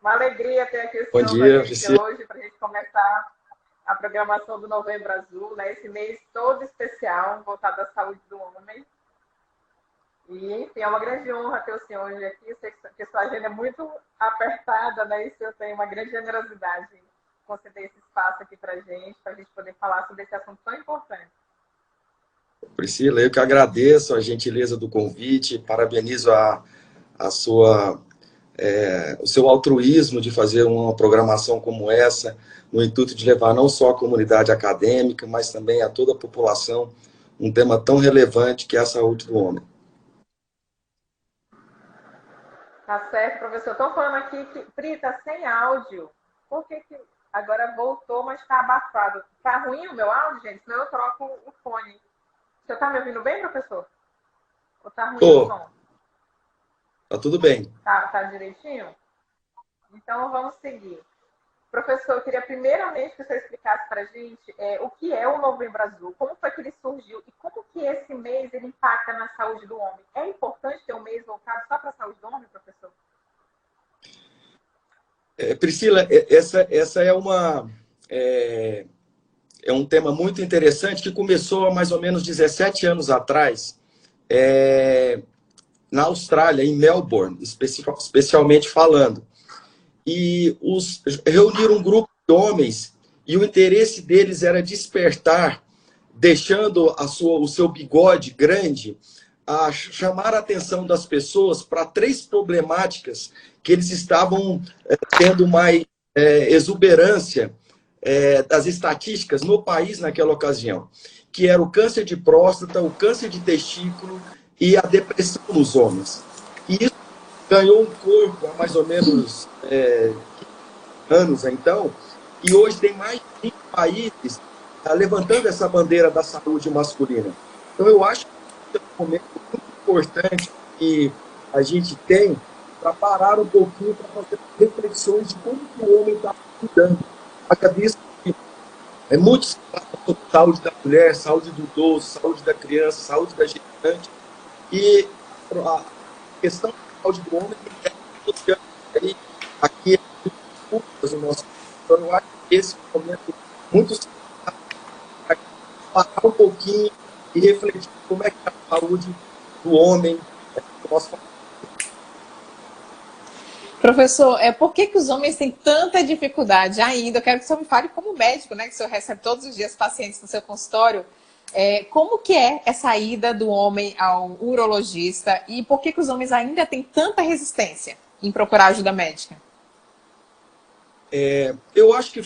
Uma alegria ter aqui o Bom senhor dia, hoje para a gente começar a programação do Novembro Azul, né? esse mês todo especial, voltado à saúde do homem. E, enfim, é uma grande honra ter o senhor hoje aqui. Eu sei que sua agenda é muito apertada, né? E o senhor tem uma grande generosidade em conceder esse espaço aqui para a gente, para a gente poder falar sobre esse assunto tão importante. Priscila, eu que agradeço a gentileza do convite, parabenizo a, a sua, é, o seu altruísmo de fazer uma programação como essa, no intuito de levar não só a comunidade acadêmica, mas também a toda a população um tema tão relevante que é a saúde do homem. Tá certo, professor. Estou falando aqui que, Pri, tá sem áudio. Por que, que agora voltou, mas está abafado? Tá ruim o meu áudio, gente? Senão eu troco o fone. Você está me ouvindo bem, professor? Ou tá ruim Tô. o som? Tá tudo bem. Tá, tá direitinho? Então vamos seguir. Professor, eu queria primeiramente que você explicasse para a gente é, o que é o Novembro Azul, como foi que ele surgiu e como que esse mês ele impacta na saúde do homem. É importante ter um mês voltado só para a saúde do homem, professor? É, Priscila, é, essa, essa é uma é, é, um tema muito interessante que começou há mais ou menos 17 anos atrás é, na Austrália, em Melbourne, especialmente falando. E os, reuniram um grupo de homens e o interesse deles era despertar, deixando a sua, o seu bigode grande, a chamar a atenção das pessoas para três problemáticas que eles estavam é, tendo mais é, exuberância é, das estatísticas no país naquela ocasião, que era o câncer de próstata, o câncer de testículo e a depressão nos homens. E isso ganhou um corpo há mais ou menos é, anos então, e hoje tem mais de 20 países tá, levantando essa bandeira da saúde masculina. Então eu acho que é um momento muito importante que a gente tem para parar um pouquinho para fazer reflexões de como o homem está cuidando. Visto que é muito saúde da mulher, saúde do idoso, saúde da criança, saúde da gestante, e a questão saúde do homem aí, aqui no nosso então eu acho que esse momento muito parar um pouquinho e refletir como é que é a saúde do homem é, do nosso Professor, é, por que, que os homens têm tanta dificuldade ainda? Eu quero que o senhor me fale como médico, né? Que o senhor recebe todos os dias pacientes no seu consultório. É, como que é essa ida do homem ao urologista e por que, que os homens ainda têm tanta resistência em procurar ajuda médica? É, eu acho que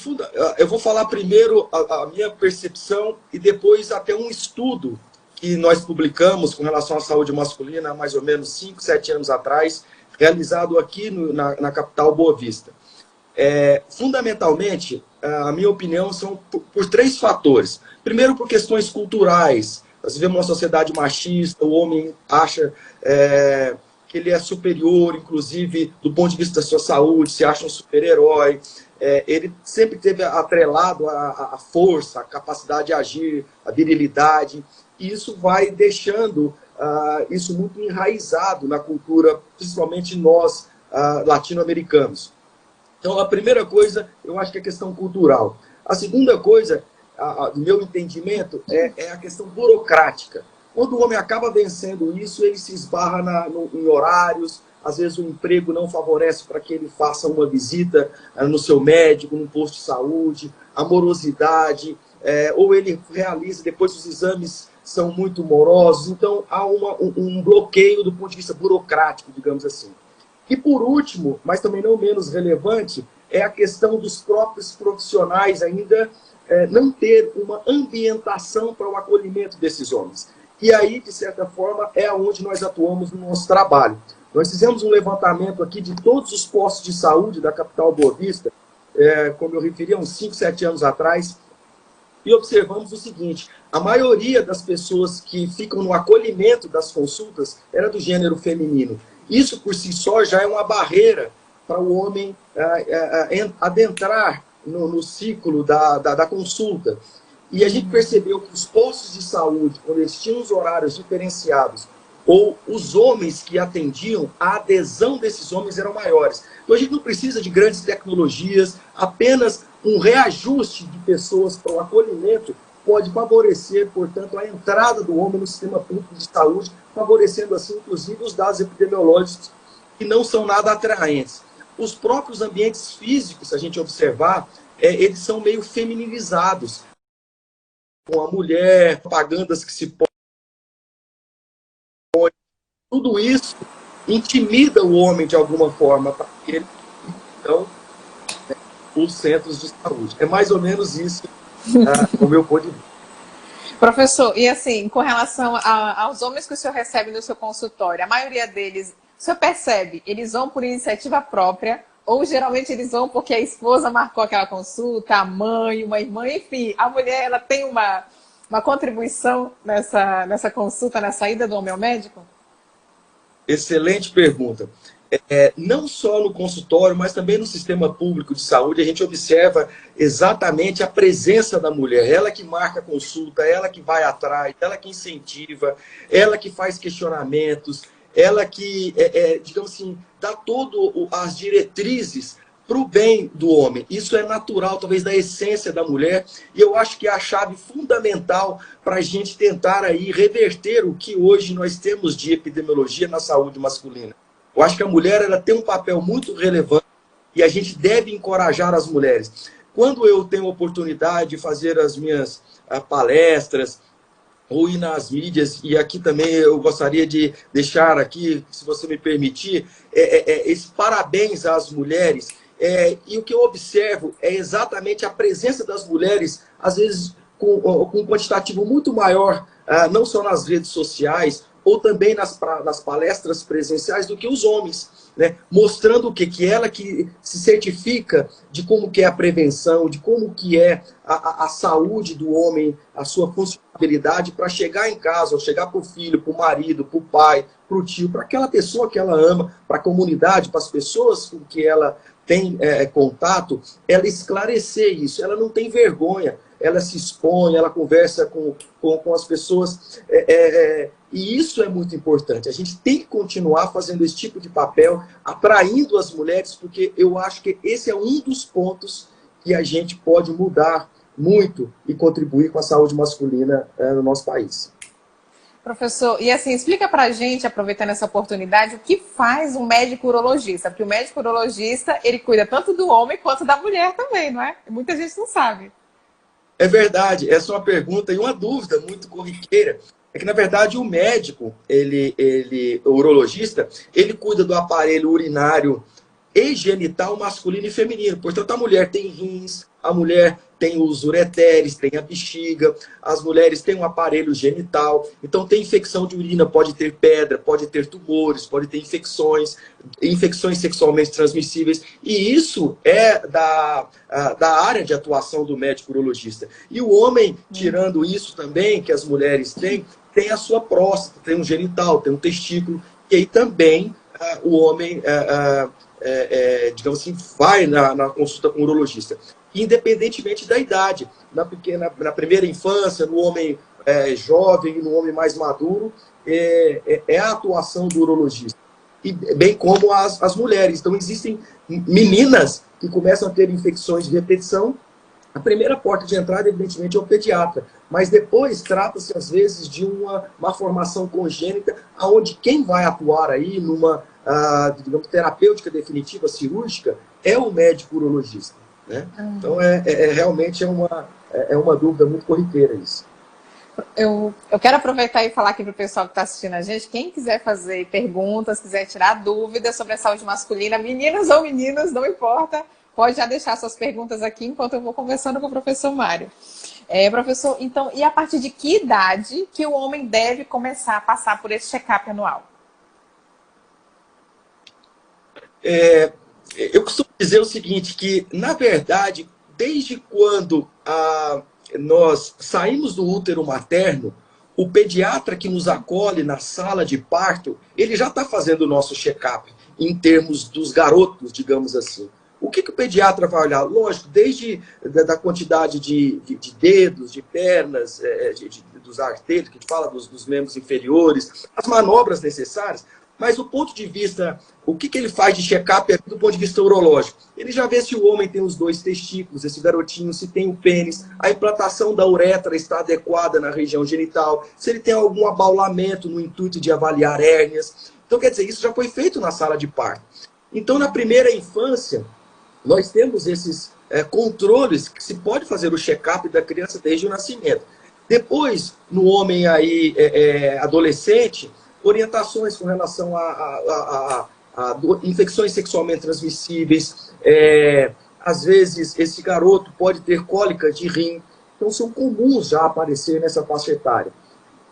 eu vou falar primeiro a, a, minha percepção e depois até um estudo que nós publicamos com relação à saúde masculina há mais ou menos 5, 7 anos atrás, realizado aqui no, na, na, capital Boa Vista. É, fundamentalmente, a minha opinião são por, por três fatores. Primeiro, por questões culturais. Nós vivemos uma sociedade machista, o homem acha é, que ele é superior, inclusive do ponto de vista da sua saúde, se acha um super-herói. É, ele sempre teve atrelado a, a, força, a capacidade de agir, a virilidade. E isso vai deixando uh, isso muito enraizado na cultura, principalmente nós, uh, latino-americanos. Então, a primeira coisa, eu acho que é a questão cultural. A segunda coisa a, a, meu entendimento, é, é, a questão burocrática. Quando o homem acaba vencendo isso, ele se esbarra na, no, em horários, às vezes o emprego não favorece para que ele faça uma visita uh, no seu médico, num posto de saúde, amorosidade, é, ou ele realiza, depois os exames são muito morosos, então há uma, um, um bloqueio do ponto de vista burocrático, digamos assim. E por último, mas também não menos relevante, é a questão dos próprios profissionais ainda é, não ter uma ambientação para o acolhimento desses homens. E aí, de certa forma, é onde nós atuamos no nosso trabalho. Nós fizemos um levantamento aqui de todos os postos de saúde da capital Boa Vista, é, como eu referi, uns 5, 7 anos atrás, e observamos o seguinte: a maioria das pessoas que ficam no acolhimento das consultas era do gênero feminino. Isso por si só já é uma barreira para o homem é, é, é adentrar no, no ciclo da, da, da, consulta. E a gente percebeu que os postos de saúde, quando eles tinham os horários diferenciados, ou os homens que atendiam, a adesão desses homens eram maiores. Então a gente não precisa de grandes tecnologias, apenas um reajuste de pessoas para o acolhimento pode favorecer, portanto, a entrada do homem no sistema público de saúde, favorecendo assim, inclusive, os dados epidemiológicos que não são nada atraentes. Os próprios ambientes físicos, se a gente observar, é, eles são meio femininizados. Com a mulher, propagandas que se põem, tudo isso intimida o homem de alguma forma para que ele então né, os centros de saúde. É mais ou menos isso o meu ponto de vista. Professor, e assim, com relação a, aos homens que o senhor recebe no seu consultório, a maioria deles, o senhor percebe, eles vão por iniciativa própria ou geralmente eles vão porque a esposa marcou aquela consulta, a mãe, uma irmã, enfim, a mulher ela tem uma, uma contribuição nessa, nessa consulta, na saída do homem ao médico? Excelente pergunta. É, não só no consultório, mas também no sistema público de saúde, a gente observa exatamente a presença da mulher. Ela que marca a consulta, ela que vai atrás, ela que incentiva, ela que faz questionamentos, ela que, é, é, digamos assim, dá todas as diretrizes para o bem do homem. Isso é natural, talvez, da essência da mulher, e eu acho que é a chave fundamental para a gente tentar aí reverter o que hoje nós temos de epidemiologia na saúde masculina. Eu acho que a mulher ela tem um papel muito relevante e a gente deve encorajar as mulheres. Quando eu tenho oportunidade de fazer as minhas ah, palestras, ou ir nas mídias, e aqui também eu gostaria de deixar aqui, se você me permitir, é, é, é, esse parabéns às mulheres. É, e o que eu observo é exatamente a presença das mulheres, às vezes com, com um quantitativo muito maior, ah, não só nas redes sociais, ou também nas, nas palestras presenciais do que os homens, né? mostrando o que que ela que se certifica de como que é a prevenção, de como que é a, a, saúde do homem, a sua funcionalidade para chegar em casa, ou chegar para o filho, para o marido, para o pai, para o tio, para aquela pessoa que ela ama, para a comunidade, para as pessoas com que ela tem é, contato, ela esclarecer isso, ela não tem vergonha, ela se expõe, ela conversa com, com, com as pessoas. É, é, é, e isso é muito importante. A gente tem que continuar fazendo esse tipo de papel, atraindo as mulheres, porque eu acho que esse é um dos pontos que a gente pode mudar muito e contribuir com a saúde masculina é, no nosso país. Professor, e assim, explica pra gente, aproveitando essa oportunidade, o que faz um médico urologista? Porque o médico urologista, ele cuida tanto do homem quanto da mulher também, não é? Muita gente não sabe. É verdade, essa é uma pergunta e uma dúvida muito corriqueira. É que, na verdade, o médico, ele, ele, o urologista, ele cuida do aparelho urinário e genital masculino e feminino. Portanto, a mulher tem rins, a mulher tem os ureteres, tem a bexiga, as mulheres têm um aparelho genital, então tem infecção de urina, pode ter pedra, pode ter tumores, pode ter infecções, infecções sexualmente transmissíveis, e isso é da, da área de atuação do médico urologista. E o homem, tirando isso também, que as mulheres têm, tem a sua próstata, tem um genital, tem um testículo, e aí também o homem, uh, uh, digamos assim, vai na, na consulta com o urologista independentemente da idade. Na, pequena, na primeira infância, no homem é, jovem, no homem mais maduro, é, é, é, a atuação do urologista. E, bem como as, as mulheres. Então, existem meninas que começam a ter infecções de repetição. A primeira porta de entrada, evidentemente, é o pediatra. Mas depois trata-se, às vezes, de uma, uma formação congênita, onde quem vai atuar aí numa, uh, digamos, terapêutica definitiva cirúrgica é o médico urologista. Né? Uhum. Então, é, é, é, realmente é uma, é, é uma dúvida muito corriqueira isso. Eu, eu quero aproveitar e falar aqui para o pessoal que está assistindo a gente, quem quiser fazer perguntas, quiser tirar dúvidas sobre a saúde masculina, meninas ou meninos, não importa, pode já deixar suas perguntas aqui enquanto eu vou conversando com o professor Mário. É, professor, então, e a partir de que idade que o homem deve começar a passar por esse check-up anual? É, eu costumo dizer o seguinte, que, na verdade, desde quando a, nós saímos do útero materno, o pediatra que nos acolhe na sala de parto, ele já está fazendo o nosso check-up, em termos dos garotos, digamos assim. O que, que o pediatra vai olhar? Lógico, desde da, da quantidade de, de, de, dedos, de pernas, é, de, dos artérios, que fala dos, dos membros inferiores, as manobras necessárias, mas do ponto de vista, o que, que ele faz de check-up é do ponto de vista urológico? Ele já vê se o homem tem os dois testículos, esse garotinho, se tem o pênis, a implantação da uretra está adequada na região genital, se ele tem algum abaulamento no intuito de avaliar hérnias. Então, quer dizer, isso já foi feito na sala de parto. Então, na primeira infância, nós temos esses é, controles que se pode fazer o check-up da criança desde o nascimento. Depois, no homem aí é, é, adolescente, orientações com relação a, a, a, a infecções sexualmente transmissíveis. É, às vezes, esse garoto pode ter cólica de rim. Então, são comuns já aparecer nessa faixa etária.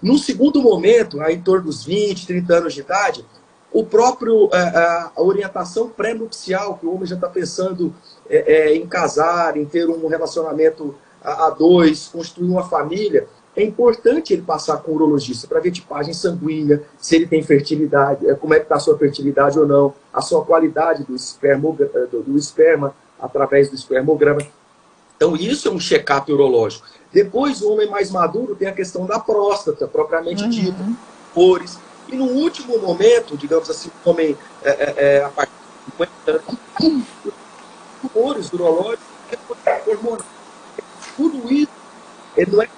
No segundo momento, aí, em torno dos 20, 30 anos de idade, o próprio é, é, a orientação pré-nupcial, que o homem já está pensando é, é, em casar, em ter um relacionamento a, a dois, construir uma família, é importante ele passar com o urologista para ver tipagem sanguínea, se ele tem fertilidade, é, como é que está a sua fertilidade ou não, a sua qualidade do, espermo, é, do, do esperma através do espermograma. Então, isso é um check-up urológico. Depois, o homem mais maduro tem a questão da próstata, propriamente uhum. dita, cores. E no último momento, digamos assim, o homem é, é, é a partir de 50 anos, tumores urológicos, hormonais. Tudo isso ele não é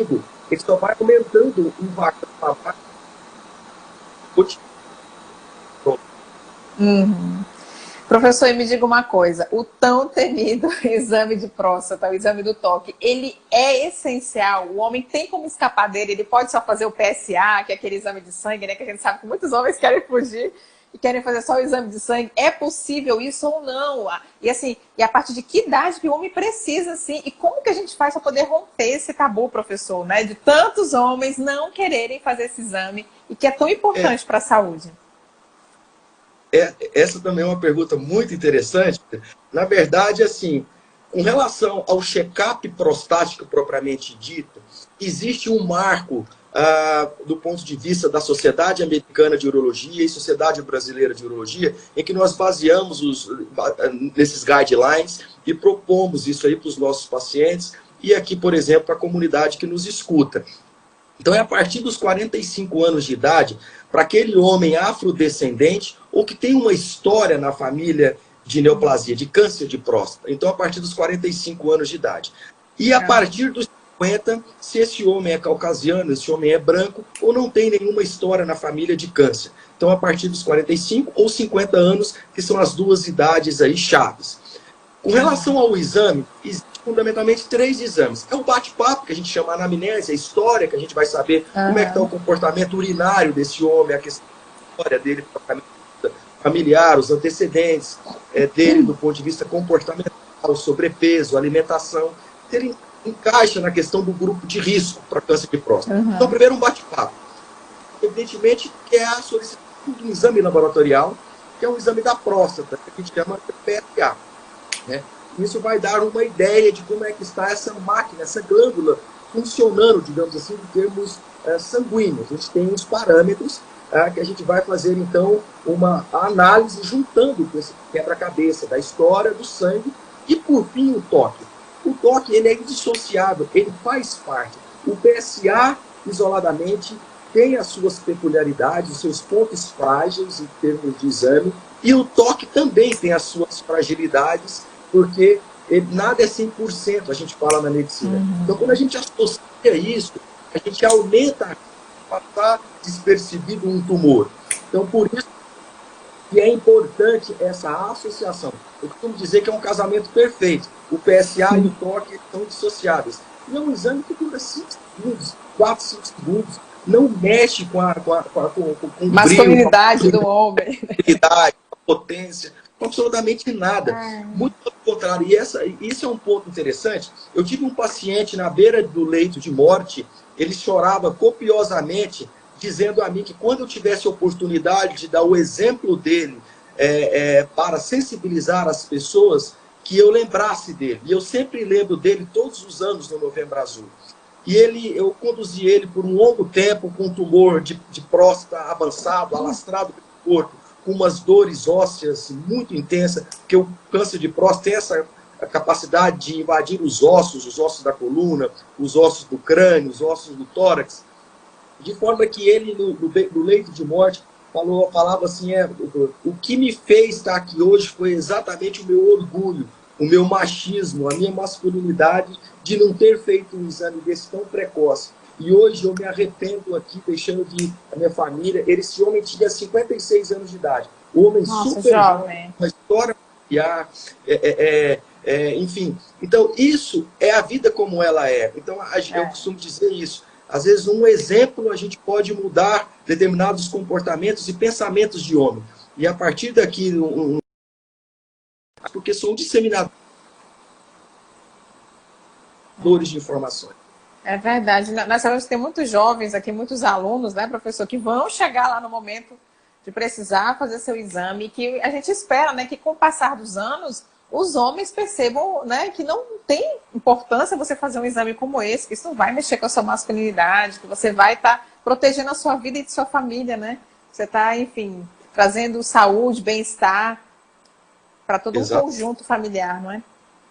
Ele só vai aumentando o vácuo para uhum. Professor, me diga uma coisa: o tão temido exame de próstata, o exame do toque, ele é essencial? O homem tem como escapar dele? Ele pode só fazer o PSA, que é aquele exame de sangue, né? Que a gente sabe que muitos homens querem fugir e querem fazer só o exame de sangue. É possível isso ou não? E assim, e a partir de que idade que o homem precisa, assim? E como que a gente faz para poder romper esse tabu, professor, né? De tantos homens não quererem fazer esse exame e que é tão importante é. para a saúde. É, essa também é uma pergunta muito interessante. Na verdade, assim, com relação ao check-up prostático propriamente dito, existe um marco ah, do ponto de vista da Sociedade Americana de Urologia e Sociedade Brasileira de Urologia, em que nós baseamos os, nesses guidelines e propomos isso aí para os nossos pacientes e aqui, por exemplo, para a comunidade que nos escuta. Então, é a partir dos 45 anos de idade, para aquele homem afrodescendente ou que tem uma história na família de neoplasia, de câncer de próstata. Então, a partir dos 45 anos de idade. E a partir dos 50 se esse homem é caucasiano, esse homem é branco ou não tem nenhuma história na família de câncer. Então, a partir dos 45 ou 50 anos, que são as duas idades aí chaves. Com relação ao exame, existem fundamentalmente três exames. É o bate-papo, que a gente chama anamnese, a história, que a gente vai saber uhum. como é que está o comportamento urinário desse homem, a questão da história dele, familiar, os antecedentes é, dele do ponto de vista comportamental, sobrepeso, alimentação. Ter encaixa na questão do grupo de risco para câncer de próstata. Uhum. Então, primeiro, um bate-papo. Evidentemente, que é a solicitação de um exame laboratorial, que é um exame da próstata, que a gente chama de PSA. Né? Isso vai dar uma ideia de como é que está essa máquina, essa glândula funcionando, digamos assim, em termos é, sanguíneos. A gente tem uns parâmetros é, que a gente vai fazer, então, uma análise juntando com esse quebra-cabeça da história, do sangue e, por fim, o toque. O toque ele é indissociável, ele faz parte. O PSA, isoladamente, tem as suas peculiaridades, os seus pontos frágeis em termos de exame, e o toque também tem as suas fragilidades, porque ele, nada é 100%, a gente fala na medicina. Uhum. Então, quando a gente associa isso, a gente aumenta a passar despercebido um tumor. Então, por isso que é importante essa associação. Eu costumo dizer que é um casamento perfeito. O PSA e o toque são dissociáveis. E é um exame que dura 5 segundos, 4, 5 segundos. Não mexe com a, com a, com a com, com masculinidade brilho, do homem. Masculinidade, potência, absolutamente nada. Ah. Muito pelo contrário. E essa, isso é um ponto interessante. Eu tive um paciente na beira do leito de morte, ele chorava copiosamente dizendo a mim que quando eu tivesse oportunidade de dar o exemplo dele é, é, para sensibilizar as pessoas, que eu lembrasse dele. E eu sempre lembro dele todos os anos no Novembro Azul. E ele, eu conduzi ele por um longo tempo com um tumor de, de próstata avançado, alastrado pelo corpo, com umas dores ósseas muito intensas, porque o câncer de próstata tem essa capacidade de invadir os ossos, os ossos da coluna, os ossos do crânio, os ossos do tórax, de forma que ele, no, no leito de morte, falou, falava assim, é, o que me fez estar aqui hoje foi exatamente o meu orgulho, o meu machismo, a minha masculinidade de não ter feito um exame desse tão precoce. E hoje eu me arrependo aqui, deixando de a minha família. Esse homem tinha 56 anos de idade. Um homem Nossa, super jovem, uma história familiar, é, é, é, é, enfim. Então, isso é a vida como ela é. Então, eu é. costumo dizer isso. Às vezes, um exemplo a gente pode mudar determinados comportamentos e pensamentos de homem. E a partir daqui, um, porque sou um disseminador de informações. É verdade. Nós sabemos que tem muitos jovens aqui, muitos alunos, né, professor, que vão chegar lá no momento de precisar fazer seu exame, que a gente espera, né, que com o passar dos anos, os homens percebam, né, que não tem importância você fazer um exame como esse, que isso não vai mexer com a sua masculinidade, que você vai estar tá protegendo a sua vida e de sua família, né? Você está, enfim, trazendo saúde, bem-estar para todo Exato. um conjunto familiar, não é?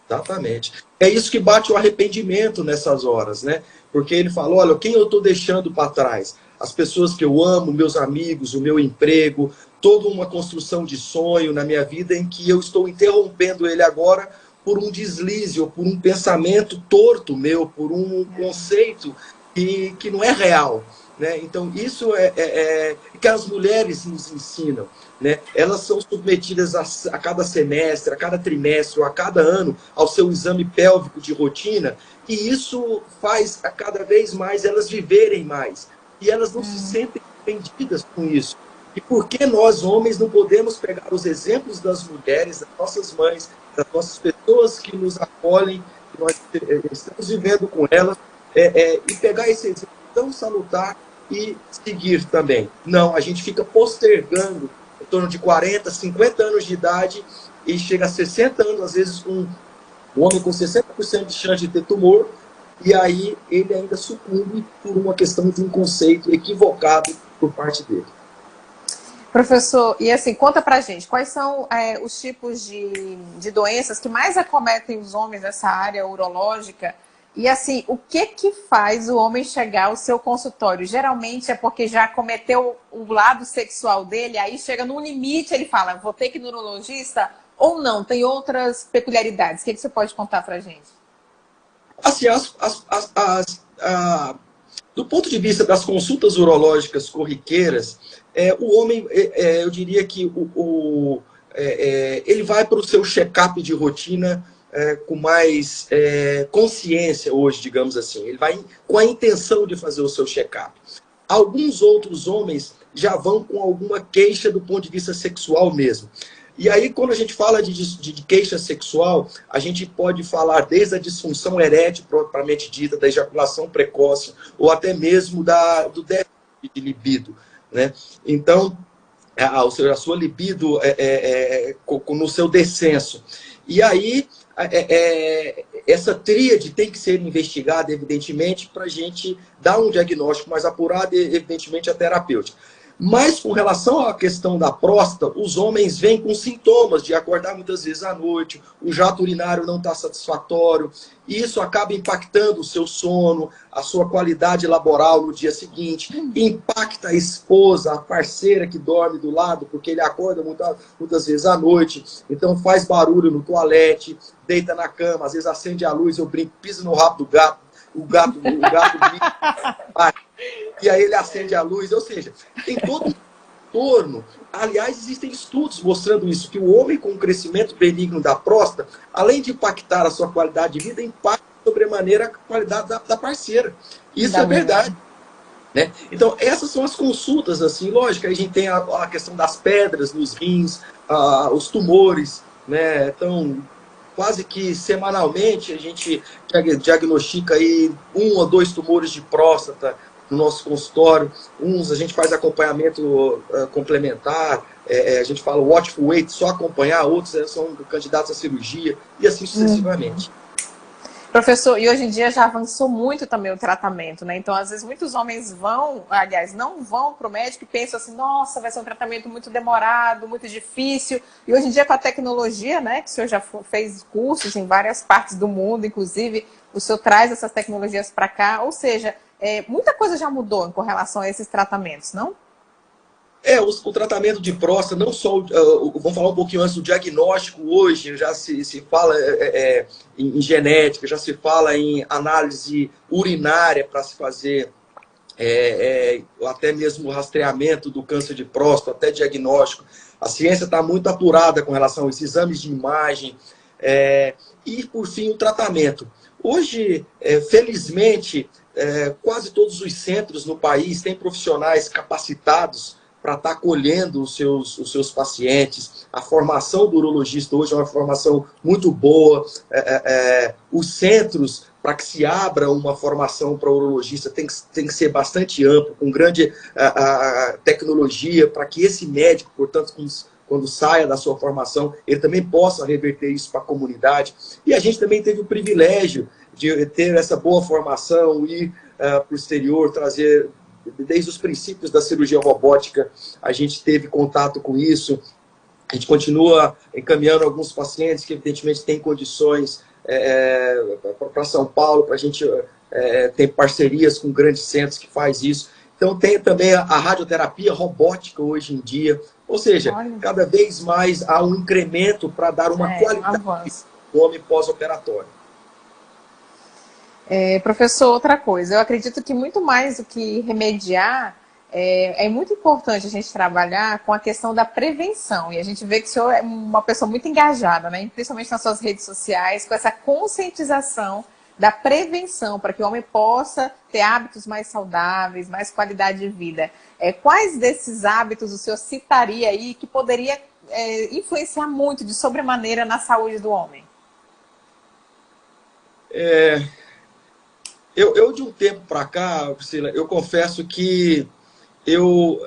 Exatamente. É isso que bate o arrependimento nessas horas, né? Porque ele fala: olha, quem eu estou deixando para trás? As pessoas que eu amo, meus amigos, o meu emprego, toda uma construção de sonho na minha vida em que eu estou interrompendo ele agora por um deslize ou por um pensamento torto meu, por um conceito que, que não é real. Né? Então, isso é, é, é, que as mulheres nos ensinam. Né? Elas são submetidas a, a, cada semestre, a cada trimestre ou a cada ano ao seu exame pélvico de rotina, e isso faz a cada vez mais elas viverem mais. E elas não se sentem ofendidas com isso. E por que nós, homens, não podemos pegar os exemplos das mulheres, das nossas mães, das nossas pessoas que nos acolhem, que nós eh, estamos vivendo com elas, é, é, e pegar esse exemplo tão salutar e seguir também. Não, a gente fica postergando em torno de 40, 50 anos de idade e chega a 60 anos, às vezes um, um homem com 60% de chance de ter tumor, e aí ele ainda sucumbe por uma questão de um conceito equivocado por parte dele. Professor, e assim, conta pra gente, quais são é, os tipos de, de doenças que mais acometem os homens nessa área urológica e assim, o que que faz o homem chegar ao seu consultório? Geralmente é porque já cometeu o lado sexual dele, aí chega num limite, ele fala, vou ter que ir no urologista ou não? Tem outras peculiaridades. O que, que você pode contar pra gente? Assim, as, as, as, as do ponto de vista das consultas urológicas corriqueiras, é, o homem, é, é, eu diria que o, o é, é, ele vai para o seu check-up de rotina com mais consciência hoje, digamos assim. Ele vai com a intenção de fazer o seu check-up. Alguns outros homens já vão com alguma queixa do ponto de vista sexual mesmo. E aí, quando a gente fala de, de, de queixa sexual, a gente pode falar desde a disfunção erétil, propriamente dita, da ejaculação precoce, ou até mesmo da, do déficit de libido. Né? Então, a, a sua libido é, é, é, no seu descenso. E aí, é, é, essa tríade tem que ser investigada, evidentemente, para a gente dar um diagnóstico mais apurado e, evidentemente, a terapêutica. Mas com relação à questão da próstata, os homens vêm com sintomas de acordar muitas vezes à noite, o jato urinário não está satisfatório, e isso acaba impactando o seu sono, a sua qualidade laboral no dia seguinte, impacta a esposa, a parceira que dorme do lado, porque ele acorda muitas, muitas vezes à noite, então faz barulho no toalete, deita na cama, às vezes acende a luz, eu brinco, pisa no rabo do gato, o gato, o gato e aí ele acende a luz, ou seja, tem todo um torno. Aliás, existem estudos mostrando isso, que o homem com o crescimento benigno da próstata, além de impactar a sua qualidade de vida, impacta sobremaneira a qualidade da, da parceira. Isso é verdade. Né? Então, essas são as consultas, assim, lógico, a gente tem a, a questão das pedras nos rins, a, os tumores, né? Então, quase que semanalmente a gente diagnostica aí um ou dois tumores de próstata no nosso consultório. Uns a gente faz acompanhamento uh, complementar, é, a gente fala watchful wait, só acompanhar, outros são candidatos à cirurgia, e assim sucessivamente. Uhum. Professor, e hoje em dia já avançou muito também o tratamento, né? Então, às vezes, muitos homens vão, aliás, não vão para o médico e pensam assim, nossa, vai ser um tratamento muito demorado, muito difícil. E hoje em dia, com a tecnologia, né? Que o senhor já fez cursos em várias partes do mundo, inclusive, o senhor traz essas tecnologias para cá. Ou seja, é, muita coisa já mudou com relação a esses tratamentos, não? É, o, o, tratamento de próstata, não só, uh, vamos falar um pouquinho antes do diagnóstico hoje, já se, se fala é, é, é em, genética, já se fala em análise urinária para se fazer é, é, até mesmo o rastreamento do câncer de próstata, até diagnóstico. A ciência está muito apurada com relação a esses exames de imagem e, por fim, o tratamento. Hoje, felizmente, quase todos os centros no país têm profissionais capacitados para estar tá acolhendo os seus, os seus pacientes. A formação do urologista hoje é uma formação muito boa. É, é, é os centros, para que se abra uma formação para urologista, tem que, tem que ser bastante amplo, com grande a, a tecnologia, para que esse médico, portanto, com, quando saia da sua formação, ele também possa reverter isso para a comunidade. E a gente também teve o privilégio de ter essa boa formação, ir uh, para o exterior, trazer desde os princípios da cirurgia robótica, a gente teve contato com isso. A gente continua encaminhando alguns pacientes que, evidentemente, têm condições é, é para São Paulo, para a gente é, ter parcerias com grandes centros que faz isso. Então, tem também a, a radioterapia robótica hoje em dia. Ou seja, Olha. cada vez mais há um incremento para dar uma é, qualidade do homem pós-operatório. É, professor, outra coisa, eu acredito que muito mais do que remediar, é, é, muito importante a gente trabalhar com a questão da prevenção. E a gente vê que o senhor é uma pessoa muito engajada, né? principalmente nas suas redes sociais, com essa conscientização da prevenção, para que o homem possa ter hábitos mais saudáveis, mais qualidade de vida. É, quais desses hábitos o senhor citaria aí que poderia é, influenciar muito, de sobremaneira, na saúde do homem? É, eu, eu de um tempo para cá, Priscila, eu confesso que eu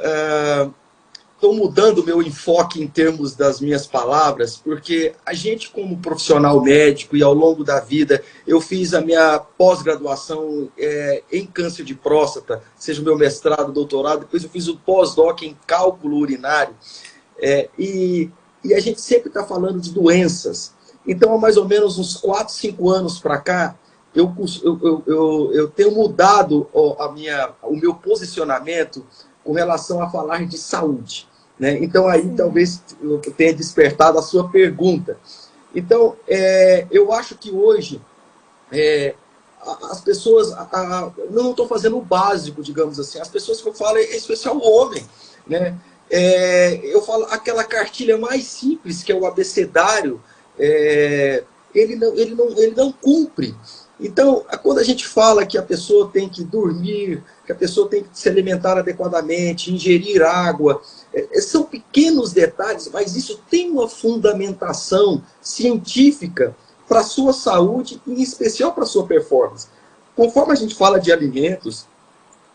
estou é, mudando meu enfoque em termos das minhas palavras, porque a gente, como profissional médico e ao longo da vida, eu fiz a minha pós-graduação é, em câncer de próstata, seja o meu mestrado, doutorado, depois eu fiz o pós-doc em cálculo urinário, é, e, e a gente sempre está falando de doenças. Então, há mais ou menos uns 4, 5 anos para cá, eu, eu, eu, eu tenho mudado a minha, o meu posicionamento com relação a falar de saúde. Né? Então, aí talvez eu tenha despertado a sua pergunta. Então, é, eu acho que hoje é, as pessoas. A, a, não estou fazendo o básico, digamos assim. As pessoas que eu falo, é especial o homem. Né? É, eu falo aquela cartilha mais simples, que é o abecedário, é, ele, não, ele, não, ele não cumpre. Então, quando a gente fala que a pessoa tem que dormir, que a pessoa tem que se alimentar adequadamente, ingerir água, é, é, são pequenos detalhes, mas isso tem uma fundamentação científica para a sua saúde em especial para a sua performance. Conforme a gente fala de alimentos,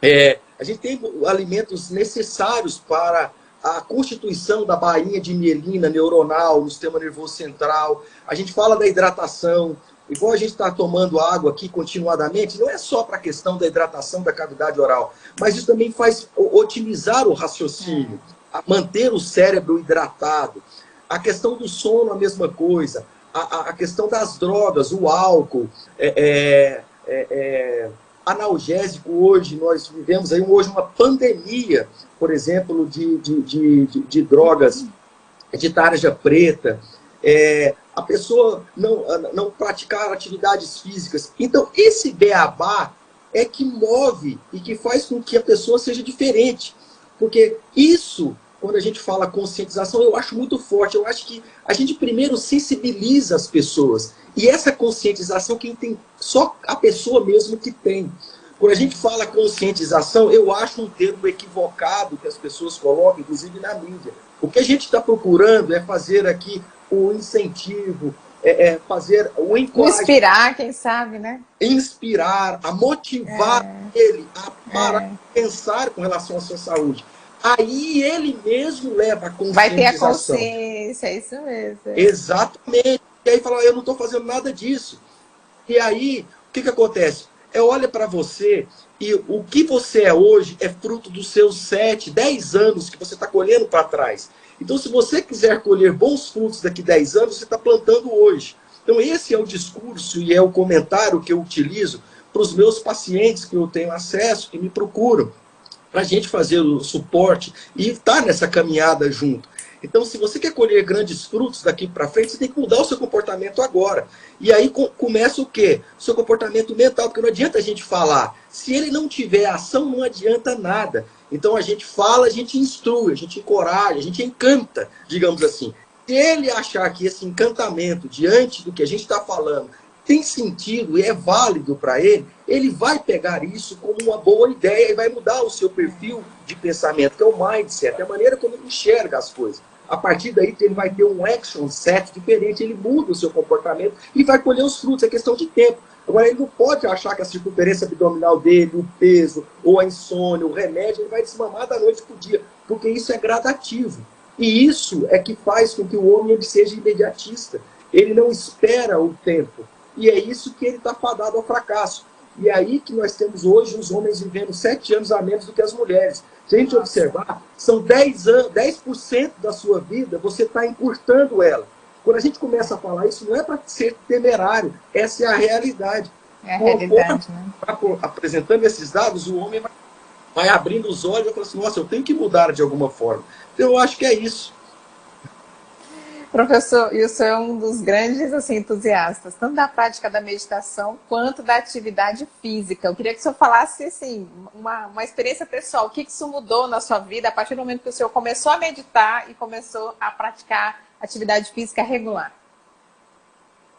é, a gente tem alimentos necessários para a constituição da bainha de mielina neuronal no sistema nervoso central. A gente fala da hidratação, igual a gente está tomando água aqui continuadamente, não é só para a questão da hidratação da cavidade oral, mas isso também faz otimizar o raciocínio, manter o cérebro hidratado. A questão do sono, a mesma coisa. A, a questão das drogas, o álcool, é, é, é, é analgésico hoje, nós vivemos aí hoje uma pandemia, por exemplo, de, de, de, de, drogas de tarja preta, é, a pessoa não, não praticar atividades físicas. Então, esse beabá é que move e que faz com que a pessoa seja diferente. Porque isso, quando a gente fala conscientização, eu acho muito forte. Eu acho que a gente primeiro sensibiliza as pessoas. E essa conscientização, quem tem, só a pessoa mesmo que tem. Quando a gente fala conscientização, eu acho um termo equivocado que as pessoas colocam, inclusive na mídia. O que a gente está procurando é fazer aqui o incentivo, é, é fazer o encorajar. Inspirar, quem sabe, né? Inspirar, a motivar é. ele a para é. pensar com relação à sua saúde. Aí ele mesmo leva a conscientização. Vai ter a consciência, é isso mesmo. Exatamente. E aí fala, eu não estou fazendo nada disso. E aí, o que, que acontece? É olha para você e o que você é hoje é fruto dos seus 7, 10 anos que você está colhendo para trás. Então, se você quiser colher bons frutos daqui a 10 anos, você está plantando hoje. Então, esse é o discurso e é o comentário que eu utilizo para os meus pacientes que eu tenho acesso, que me procuram, para a gente fazer o suporte e estar tá nessa caminhada junto. Então, se você quer colher grandes frutos daqui para frente, você tem que mudar o seu comportamento agora. E aí começa o quê? O seu comportamento mental, porque não adianta a gente falar. Se ele não tiver ação, não adianta nada. Então a gente fala, a gente instrui, a gente encoraja, a gente encanta, digamos assim. Se ele achar que esse encantamento, diante do que a gente está falando, tem sentido e é válido para ele, ele vai pegar isso como uma boa ideia e vai mudar o seu perfil de pensamento, que é o mindset, a maneira como ele enxerga as coisas. A partir daí, ele vai ter um action set diferente, ele muda o seu comportamento e vai colher os frutos, é questão de tempo. Agora, ele não pode achar que a circunferência abdominal dele, o peso, ou a insônia, o remédio, ele vai desmamar da noite para o dia, porque isso é gradativo. E isso é que faz com que o homem ele seja imediatista. Ele não espera o tempo. E é isso que ele está fadado ao fracasso. E é aí que nós temos hoje os homens vivendo sete anos a menos do que as mulheres. Se a gente observar, são 10%, anos, 10 da sua vida, você está encurtando ela. Quando a gente começa a falar isso, não é para ser temerário, essa é a realidade. É a realidade, né? Apresentando esses dados, o homem vai, vai abrindo os olhos e vai falando assim, nossa, eu tenho que mudar de alguma forma. Então, eu acho que é isso. Professor, e o senhor é um dos grandes assim, entusiastas, tanto da prática da meditação quanto da atividade física. Eu queria que o senhor falasse assim, uma, uma experiência pessoal. O que isso mudou na sua vida a partir do momento que o senhor começou a meditar e começou a praticar atividade física regular?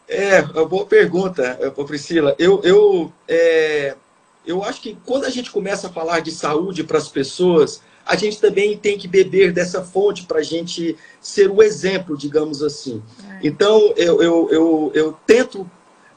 É, uma boa pergunta, Priscila. Eu, eu, é, eu acho que quando a gente começa a falar de saúde para as pessoas, a gente também tem que beber dessa fonte para a gente ser o exemplo, digamos assim. É. Então, eu, eu, eu, eu tento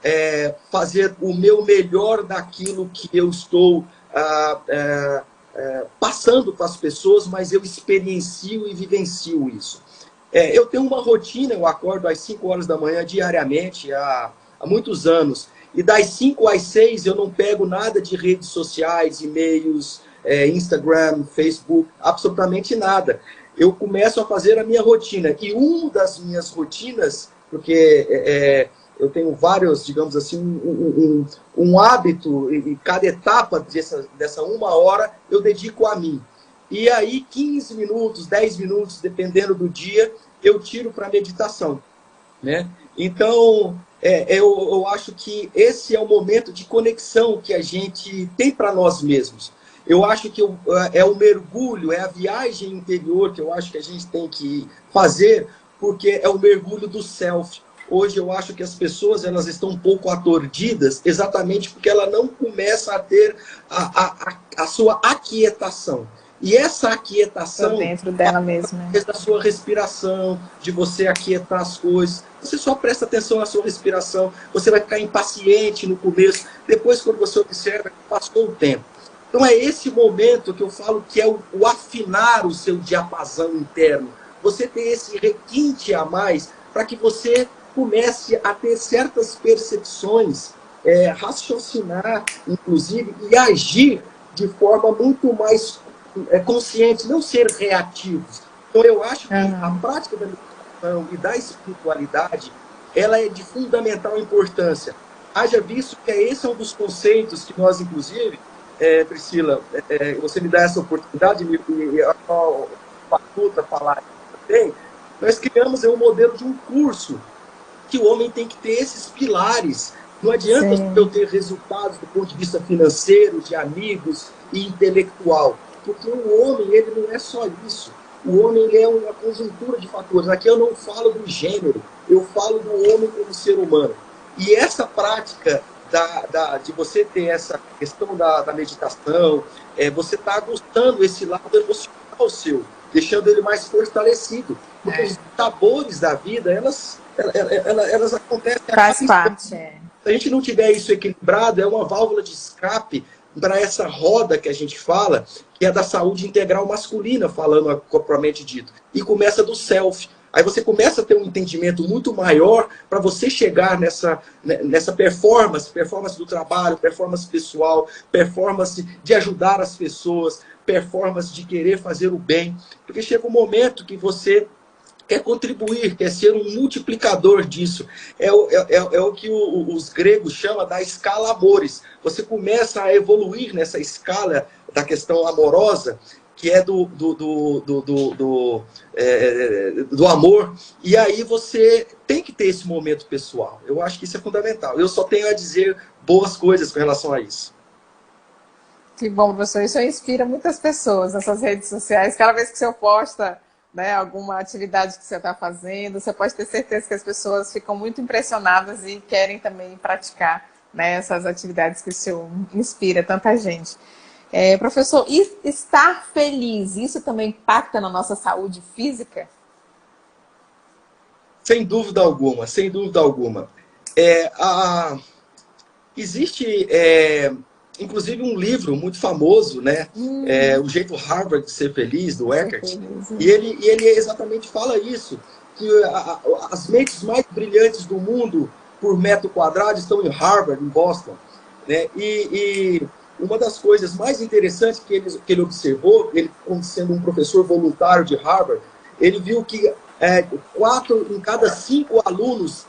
é, fazer o meu melhor daquilo que eu estou ah, é, é, passando para as pessoas, mas eu experiencio e vivencio isso. É, eu tenho uma rotina, eu acordo às 5 horas da manhã diariamente há, há muitos anos. E das 5 às 6 eu não pego nada de redes sociais, e-mails, é, Instagram, Facebook, absolutamente nada. Eu começo a fazer a minha rotina. E uma das minhas rotinas, porque é, é eu tenho vários, digamos assim, um, um, um hábito, e cada etapa dessa, dessa uma hora eu dedico a mim. E aí, 15 minutos, 10 minutos, dependendo do dia, eu tiro para meditação. Né? Então, é, eu, eu acho que esse é o momento de conexão que a gente tem para nós mesmos. Eu acho que é o mergulho, é a viagem interior que eu acho que a gente tem que fazer, porque é o mergulho do self. Hoje eu acho que as pessoas elas estão um pouco atordidas, exatamente porque ela não começa a ter a, a, a, sua aquietação. E essa aquietação. Tô dentro dela mesma. É da sua respiração, de você aquietar as coisas. Você só presta atenção na sua respiração. Você vai ficar impaciente no começo. Depois, quando você observa, passou o tempo. Então é esse momento que eu falo que é o, o afinar o seu diapasão interno. Você ter esse requinte a mais para que você comece a ter certas percepções, é, raciocinar, inclusive, e agir de forma muito mais é, consciente, não ser reativos. Então eu acho que uhum. a prática da meditação e da espiritualidade ela é de fundamental importância. Haja visto que esse é um dos conceitos que nós, inclusive, é, Priscila, é, você me dá essa oportunidade e a faculta falar também, nós criamos um modelo de um curso que o homem tem que ter esses pilares. Não adianta Sim. eu ter resultados do ponto de vista financeiro, de amigos e intelectual, porque o homem ele não é só isso. O homem ele é uma conjuntura de fatores. Aqui eu não falo do gênero, eu falo do homem como ser humano. E essa prática da, da, de você ter essa questão da, da meditação, é, você está aguçando esse lado emocional seu, deixando ele mais fortalecido. Porque é. os sabores da vida, elas, elas, elas, elas acontecem. Faz parte. É. Se a gente não tiver isso equilibrado, é uma válvula de escape para essa roda que a gente fala, que é da saúde integral masculina, falando propriamente dito. E começa do self. Aí você começa a ter um entendimento muito maior para você chegar nessa, né, nessa performance, performance do trabalho, performance pessoal, performance de ajudar as pessoas, performance de querer fazer o bem. Porque chega um momento que você quer contribuir, quer ser um multiplicador disso. É o, é, é, é o que o, os gregos chamam da escala amores. Você começa a evoluir nessa escala da questão amorosa que é do, do, do, do, do, do, é, do, amor. E aí você tem que ter esse momento pessoal. Eu acho que isso é fundamental. Eu só tenho a dizer boas coisas com relação a isso. Que bom, professor. Isso inspira muitas pessoas nessas redes sociais. Cada vez que senhor posta né, alguma atividade que você está fazendo, você pode ter certeza que as pessoas ficam muito impressionadas e querem também praticar né, essas atividades que o senhor inspira tanta gente. É, professor, estar feliz, isso também impacta na nossa saúde física? Sem dúvida alguma, sem dúvida alguma. É, a, existe, é, inclusive, um livro muito famoso, né? Hum. É, o jeito Harvard de ser feliz, do Eckert. E ele, e ele exatamente fala isso, que a, a, as mentes mais brilhantes do mundo por metro quadrado estão em Harvard, em Boston. Né? E, e uma das coisas mais interessantes que ele, que ele observou, ele sendo um professor voluntário de Harvard, ele viu que é, quatro em cada cinco alunos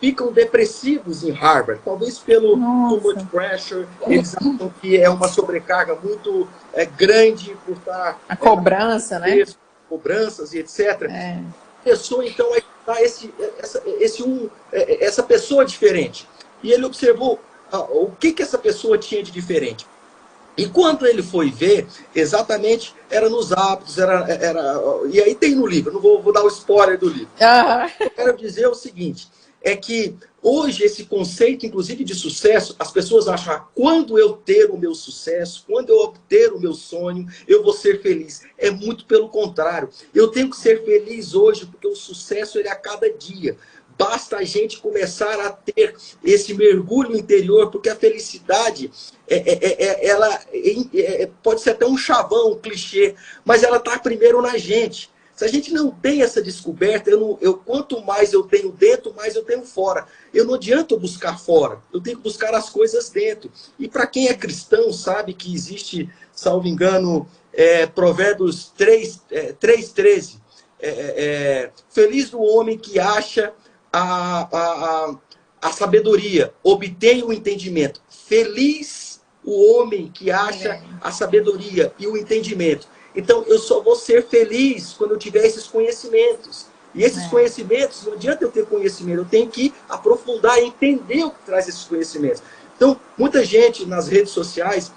ficam depressivos em Harvard, talvez pelo Nossa. too much pressure, eles acham que é uma sobrecarga muito é, grande por estar... A cobrança, é, né? Cobranças e etc. É. Pessoa, então, a esse, essa, esse um, é, essa pessoa diferente. E ele observou o que, que essa pessoa tinha de diferente. E quando ele foi ver, exatamente era nos hábitos, era, era. E aí tem no livro, não vou, vou dar o spoiler do livro. Eu quero dizer o seguinte: é que hoje esse conceito, inclusive de sucesso, as pessoas acham ah, quando eu ter o meu sucesso, quando eu obter o meu sonho, eu vou ser feliz. É muito pelo contrário. Eu tenho que ser feliz hoje porque o sucesso ele é a cada dia. Basta a gente começar a ter esse mergulho interior, porque a felicidade é, é, é, é ela é, é, pode ser até um chavão, um clichê, mas ela está primeiro na gente. Se a gente não tem essa descoberta, eu, não, eu quanto mais eu tenho dentro, mais eu tenho fora. Eu não adianta buscar fora, eu tenho que buscar as coisas dentro. E para quem é cristão, sabe que existe, salvo engano, é, Provérbios 3, é, 3 13. É, feliz o homem que acha a, a, a, sabedoria, obtém o entendimento. Feliz o homem que acha a sabedoria e o entendimento. Então, eu só vou ser feliz quando eu tiver esses conhecimentos. E esses é. conhecimentos, não adianta eu ter conhecimento, eu tenho que aprofundar e entender o que traz esses conhecimentos. Então, muita gente nas redes sociais,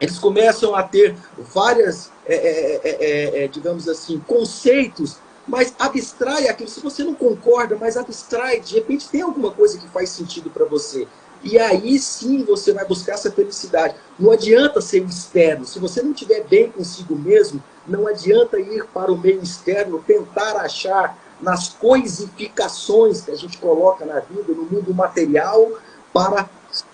eles começam a ter várias, é, é, é, é digamos assim, conceitos mas abstrai aquilo. Se você não concorda, mas abstrai, de repente tem alguma coisa que faz sentido para você. E aí sim você vai buscar essa felicidade. Não adianta ser externo. Se você não estiver bem consigo mesmo, não adianta ir para o meio externo, tentar achar nas coisificações que a gente coloca na vida, no mundo material, para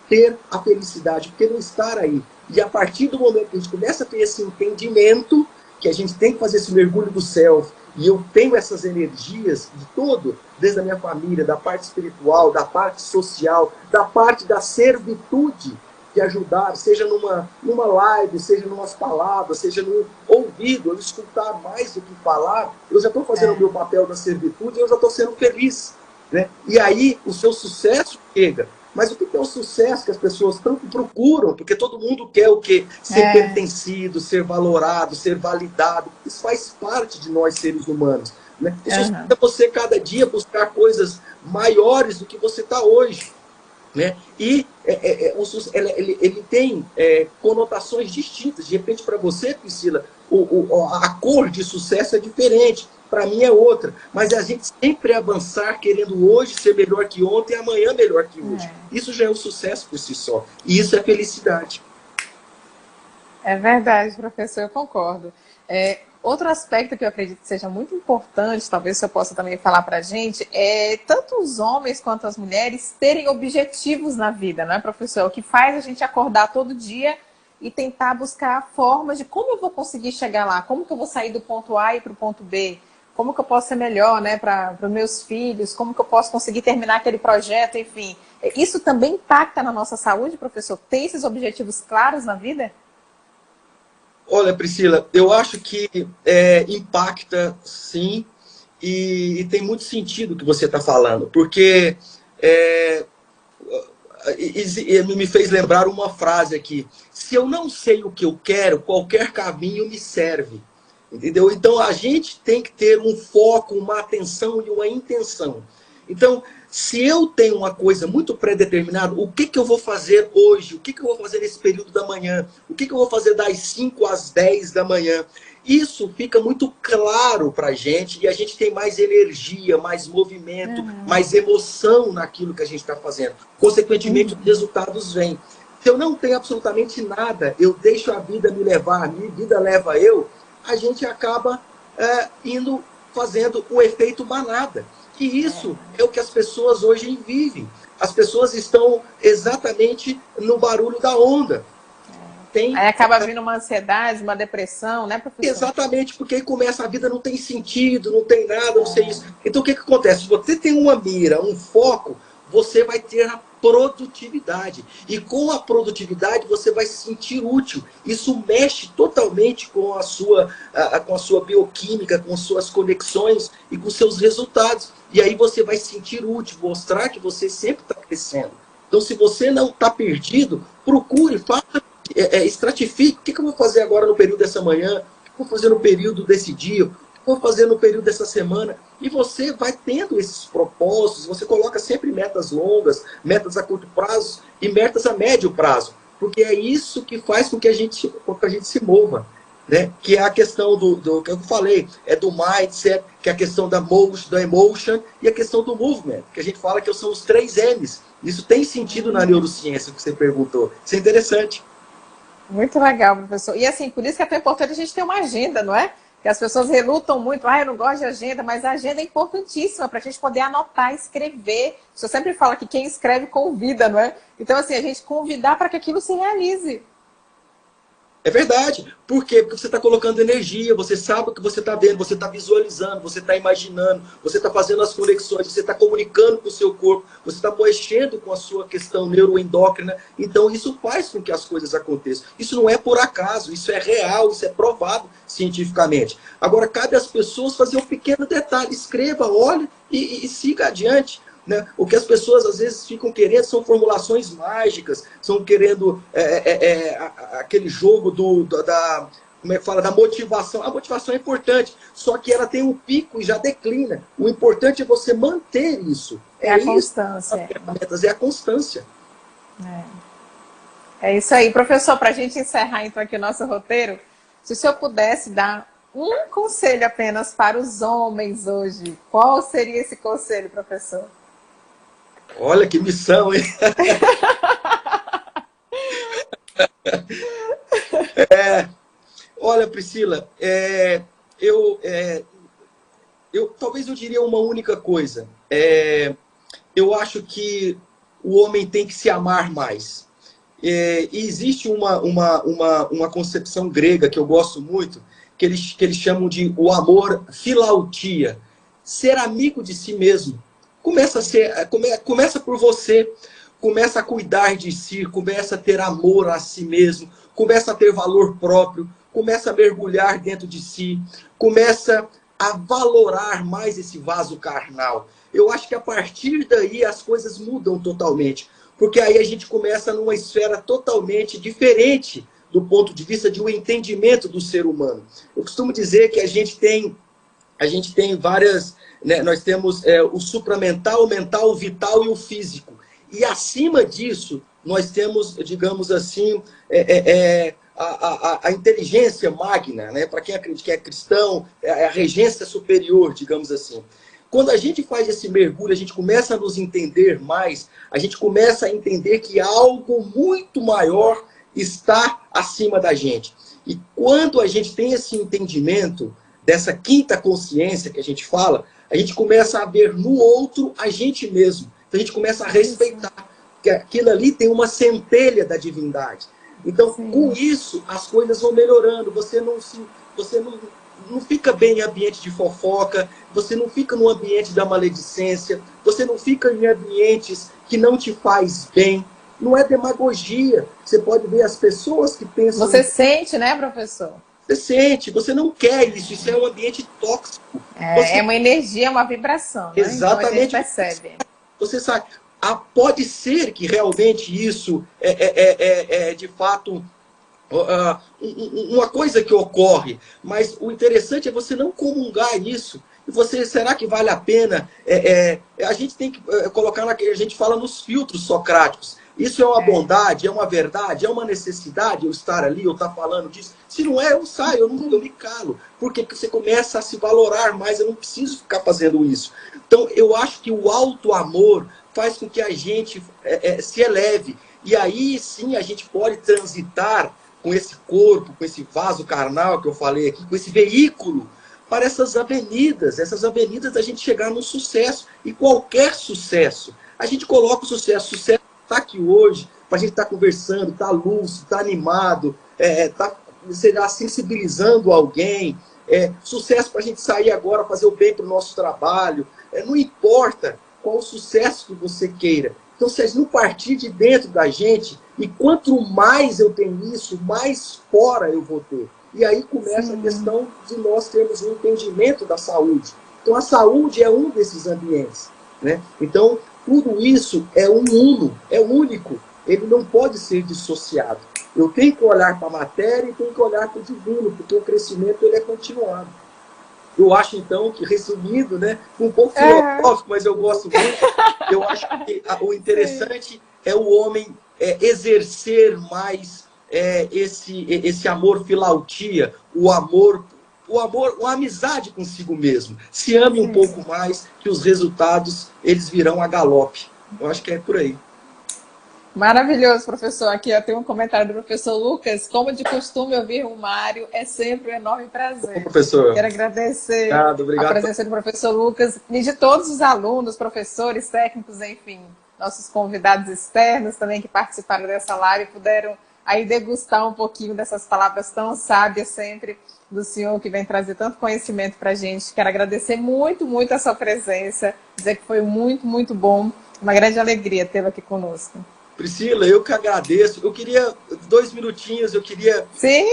ter a felicidade, porque não estar aí. E a partir do momento que a gente começa a ter esse entendimento, que a gente tem que fazer esse mergulho do self, e eu tenho essas energias de todo, desde a minha família, da parte espiritual, da parte social, da parte da servitude de ajudar, seja numa, numa live, seja numas palavras, seja no ouvido, eu escutar mais do que falar, eu já estou fazendo é. o meu papel da servitude e eu já estou sendo feliz. Né? E aí o seu sucesso chega. Mas o que é o sucesso que as pessoas tanto procuram? Porque todo mundo quer o quê? Ser é. pertencido, ser valorado, ser validado. Isso faz parte de nós seres humanos. Né? Isso uhum. é você cada dia buscar coisas maiores do que você está hoje. Né? E é, é, é o, ele, ele, tem é, conotações distintas. De repente, para você, Priscila, o, o, a cor de sucesso é diferente para mim é outra. Mas a gente sempre avançar querendo hoje ser melhor que ontem e amanhã melhor que hoje. É. Isso já é um sucesso por si só. E isso é felicidade. É verdade, professor, eu concordo. É, outro aspecto que eu acredito que seja muito importante, talvez eu possa também falar para a gente, é tanto os homens quanto as mulheres terem objetivos na vida, não é, professor? O que faz a gente acordar todo dia e tentar buscar formas de como eu vou conseguir chegar lá, como que eu vou sair do ponto A e para o ponto B, como que eu posso ser melhor, né, para os meus filhos, como que eu posso conseguir terminar aquele projeto, enfim. Isso também impacta na nossa saúde, professor? Ter esses objetivos claros na vida? Olha, Priscila, eu acho que é, impacta sim, e, e, tem muito sentido o que você está falando, porque é, e, e, me fez lembrar uma frase aqui: se eu não sei o que eu quero, qualquer caminho me serve. Entendeu? Então a gente tem que ter um foco, uma atenção e uma intenção. Então, se eu tenho uma coisa muito pré-determinada, o que, que eu vou fazer hoje? O que, que eu vou fazer nesse período da manhã? O que, que eu vou fazer das 5 às 10 da manhã? Isso fica muito claro para a gente e a gente tem mais energia, mais movimento, uhum. mais emoção naquilo que a gente está fazendo. Consequentemente, uhum. os resultados vêm. Se eu não tenho absolutamente nada, eu deixo a vida me levar, a minha vida leva eu, a gente acaba é, indo fazendo o efeito manada. Que isso é o que as pessoas hoje vivem. As pessoas estão exatamente no barulho da onda. Tem... Aí acaba vindo uma ansiedade, uma depressão, né, professor? Exatamente, porque aí começa a vida, não tem sentido, não tem nada, não sei isso. Então o que, que acontece? Se você tem uma mira, um foco, você vai ter a produtividade. E com a produtividade você vai se sentir útil. Isso mexe totalmente com a sua, a, com a sua bioquímica, com suas conexões e com seus resultados. E aí você vai se sentir útil, mostrar que você sempre está crescendo. Então, se você não está perdido, procure, faça, é, é, estratifique. O que, que eu vou fazer agora no período dessa manhã? O que eu vou fazer no período desse dia? Vou fazer no período dessa semana. E você vai tendo esses propósitos, você coloca sempre metas longas, metas a curto prazo e metas a médio prazo. Porque é isso que faz com que a gente, com que a gente se mova. Né? Que é a questão do, do que eu falei, é do mindset, que é a questão da motion, da emotion e a questão do movement, que a gente fala que são os três M's. Isso tem sentido na neurociência que você perguntou. Isso é interessante. Muito legal, professor. E assim, por isso que é tão importante a gente ter uma agenda, não é? Que as pessoas relutam muito, ah, eu não gosto de agenda, mas a agenda é importantíssima para a gente poder anotar, escrever. Você sempre fala que quem escreve convida, não é? Então, assim, a gente convidar para que aquilo se realize. É verdade. Por quê? Porque você está colocando energia, você sabe o que você está vendo, você está visualizando, você está imaginando, você está fazendo as conexões, você está comunicando com o seu corpo, você está mexendo com a sua questão neuroendócrina. Então, isso faz com que as coisas aconteçam. Isso não é por acaso, isso é real, isso é provado cientificamente. Agora, cabe às pessoas fazer um pequeno detalhe: escreva, olhe e, e, siga adiante. Né? O que as pessoas às vezes ficam querendo são formulações mágicas, são querendo é, é, é, é aquele jogo do, da, como é que fala, da motivação. A motivação é importante, só que ela tem um pico e já declina. O importante é você manter isso. É, a constância. é a constância. É. é isso aí. Professor, para a gente encerrar então aqui o nosso roteiro, se o senhor pudesse dar um conselho apenas para os homens hoje, qual seria esse conselho, professor? Olha que missão, hein? é, olha, Priscila, é, eu, é, eu talvez eu diria uma única coisa. É, eu acho que o homem tem que se amar mais. É, e existe uma, uma, uma, uma concepção grega que eu gosto muito, que eles, que eles chamam de o amor filautia. Ser amigo de si mesmo. Começa a ser, come, começa por você, começa a cuidar de si, começa a ter amor a si mesmo, começa a ter valor próprio, começa a mergulhar dentro de si, começa a valorar mais esse vaso carnal. Eu acho que a partir daí as coisas mudam totalmente, porque aí a gente começa numa esfera totalmente diferente do ponto de vista de um entendimento do ser humano. Eu costumo dizer que a gente tem a gente tem várias né, nós temos é, o supramental, o mental, o vital e o físico. E acima disso, nós temos, digamos assim, é, é, é a, a, a, inteligência magna, né? para quem acredita que é cristão, é a regência superior, digamos assim. Quando a gente faz esse mergulho, a gente começa a nos entender mais, a gente começa a entender que algo muito maior está acima da gente. E quando a gente tem esse entendimento dessa quinta consciência que a gente fala, a gente começa a ver no outro a gente mesmo. Então a gente começa a respeitar que aquilo ali tem uma centelha da divindade. Então, Sim. com isso, as coisas vão melhorando. Você não se, você não, não fica bem em ambiente de fofoca, você não fica no ambiente da maledicência, você não fica em ambientes que não te faz bem. Não é demagogia. Você pode ver as pessoas que pensam. Você sente, né, professor? Você sente, você não quer isso, isso é um ambiente tóxico. É, você... é uma energia, uma vibração. Né? Exatamente. Então percebe. Você sabe, ah, pode ser que realmente isso é, é, é, é de fato uh, uma coisa que ocorre, mas o interessante é você não comungar isso. E você, será que vale a pena? É, é, a gente tem que é, colocar naquele, a gente fala nos filtros socráticos. Isso é uma é. bondade, é uma verdade, é uma necessidade eu estar ali, eu estar falando disso. Se não é, eu saio, eu, não, eu me calo. Porque você começa a se valorar mais, eu não preciso ficar fazendo isso. Então, eu acho que o alto amor faz com que a gente é, é, se eleve. E aí sim a gente pode transitar com esse corpo, com esse vaso carnal que eu falei aqui, com esse veículo para essas avenidas, essas avenidas da gente chegar no sucesso. E qualquer sucesso, a gente coloca o sucesso. O sucesso está aqui hoje, para a gente estar tá conversando, tá lúcido, tá animado, é, tá, será sensibilizando alguém. É, sucesso para a gente sair agora, fazer o bem para o nosso trabalho. É, não importa qual o sucesso que você queira. Então, se a gente não partir de dentro da gente, e quanto mais eu tenho isso, mais fora eu vou ter. E aí começa Sim. a questão de nós termos um entendimento da saúde. Então, a saúde é um desses ambientes. Né? Então, tudo isso é um uno, é único. Ele não pode ser dissociado. Eu tenho que olhar para a matéria e tenho que olhar para o divino, porque o crescimento ele é continuado. Eu acho, então, que resumindo, né, um pouco filosófico, mas eu gosto muito, eu acho que o interessante é o homem é, exercer mais é, esse, esse amor filautia, o amor, o amor, a amizade consigo mesmo. Se ame um pouco mais, que os resultados eles virão a galope. Eu acho que é por aí. Maravilhoso, professor. Aqui eu tenho um comentário do professor Lucas. Como de costume ouvir o Mário, é sempre um enorme prazer. professor. Quero agradecer obrigado, obrigado. a presença do professor Lucas e de todos os alunos, professores, técnicos, enfim, nossos convidados externos também que participaram dessa live puderam aí degustar um pouquinho dessas palavras tão sábias sempre do senhor que vem trazer tanto conhecimento para a gente. Quero agradecer muito, muito a sua presença, dizer que foi muito, muito bom, uma grande alegria tê-lo aqui conosco. Priscila, eu que agradeço. Eu queria, dois minutinhos, eu queria. Sim.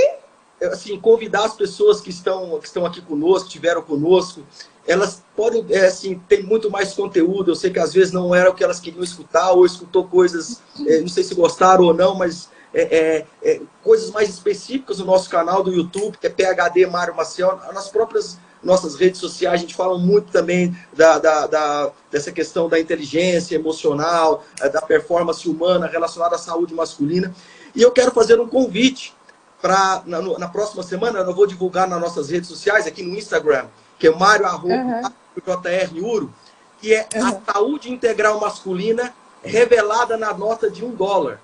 Assim, convidar as pessoas que estão, que estão aqui conosco, que estiveram conosco. Elas podem, é, assim, tem muito mais conteúdo. Eu sei que às vezes não era o que elas queriam escutar, ou escutou coisas, é, não sei se gostaram ou não, mas é, é, é coisas mais específicas no nosso canal do YouTube, que é PHD Mário Maciel, nas próprias nossas redes sociais, a gente fala muito também da, da, da, dessa questão da inteligência emocional, eh, da performance humana relacionada à saúde masculina. E eu quero fazer um convite para, na, na, próxima semana, eu vou divulgar nas nossas redes sociais, aqui no Instagram, que é Mário uhum. JR Uro, que é uhum. a saúde integral masculina revelada na nota de um dólar.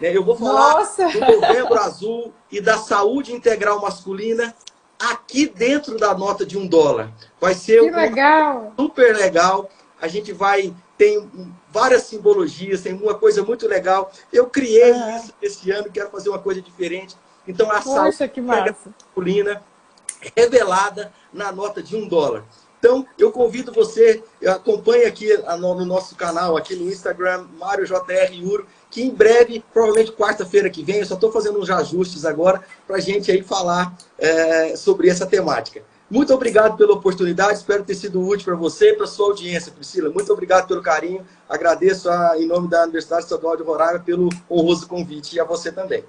Né, eu vou falar Nossa. do Novembro Azul e da saúde integral masculina aqui dentro da nota de um dólar. Vai ser que legal. super legal. A gente vai tem várias simbologias, tem uma coisa muito legal. Eu criei uhum. isso esse ano, quero fazer uma coisa diferente. Então a Poxa, que masculina revelada na nota de um dólar. Então, eu convido você, acompanhe aqui no nosso canal, aqui no Instagram, Mário JR Uro, que em breve, provavelmente quarta-feira que vem, eu só estou fazendo uns ajustes agora para a gente aí falar é, sobre essa temática. Muito obrigado pela oportunidade, espero ter sido útil para você e para sua audiência, Priscila. Muito obrigado pelo carinho, agradeço a, em nome da Universidade Estadual de Roraima pelo honroso convite e a você também.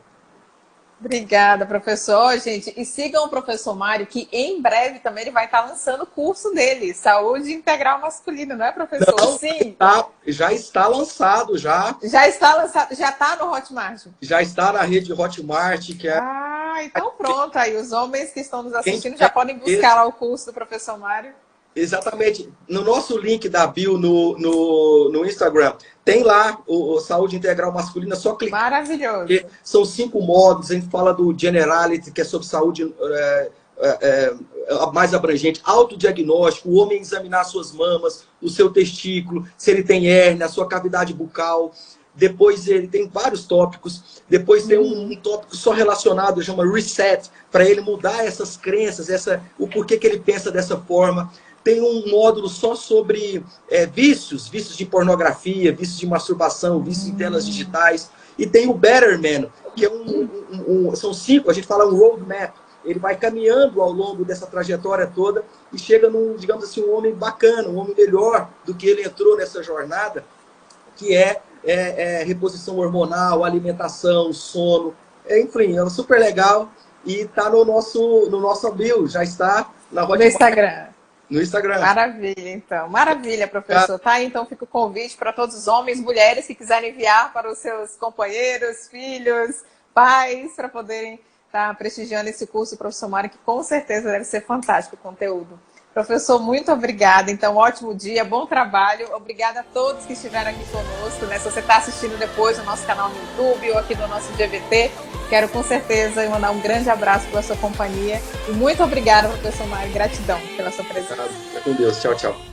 Obrigada, professor. Gente, e sigam o professor Mário, que em breve também ele vai estar lançando o curso dele, Saúde Integral Masculina, não é, professor? Não, Sim. Tá, já está lançado, já. Já está lançado, já está no Hotmart? Já está na rede Hotmart, que é. Ah, então pronto. Aí os homens que estão nos assistindo já podem buscar lá o curso do professor Mário. Exatamente. No nosso link da bio no, no, no Instagram, tem lá o, o, Saúde Integral Masculina, só clicar. Maravilhoso. São cinco modos, a gente fala do Generality, que é sobre saúde é, é, é, mais abrangente, autodiagnóstico, o homem examinar suas mamas, o seu testículo, se ele tem hérnia, a sua cavidade bucal. depois ele tem vários tópicos, depois tem um, um tópico só relacionado, chama reset, para ele mudar essas crenças, essa, o porquê que ele pensa dessa forma. Tem um módulo só sobre é, vícios, vícios de pornografia, vícios de masturbação, vícios em telas digitais. E tem o Better Man, que é um, um, um, são cinco, a gente fala um roadmap. Ele vai caminhando ao longo dessa trajetória toda e chega num, digamos assim, um homem bacana, um homem melhor do que ele entrou nessa jornada, que é, é, é reposição hormonal, alimentação, sono. É, enfim, é super legal e está no nosso, no nosso bio, já está na No Instagram no Instagram. Maravilha, então. Maravilha, professor. Tá então fica o convite para todos os homens, mulheres que quiserem enviar para os seus companheiros, filhos, pais, para poderem estar tá prestigiando esse curso, professor Mário, que com certeza deve ser fantástico o conteúdo. Professor, muito obrigada. Então, ótimo dia, bom trabalho. Obrigada a todos que estiveram aqui conosco. Né? Se você está assistindo depois no nosso canal no YouTube ou aqui no nosso GVT, quero com certeza mandar um grande abraço pela sua companhia. E muito obrigada, professor Mário. Gratidão pela sua presença. com Deus. Tchau, tchau.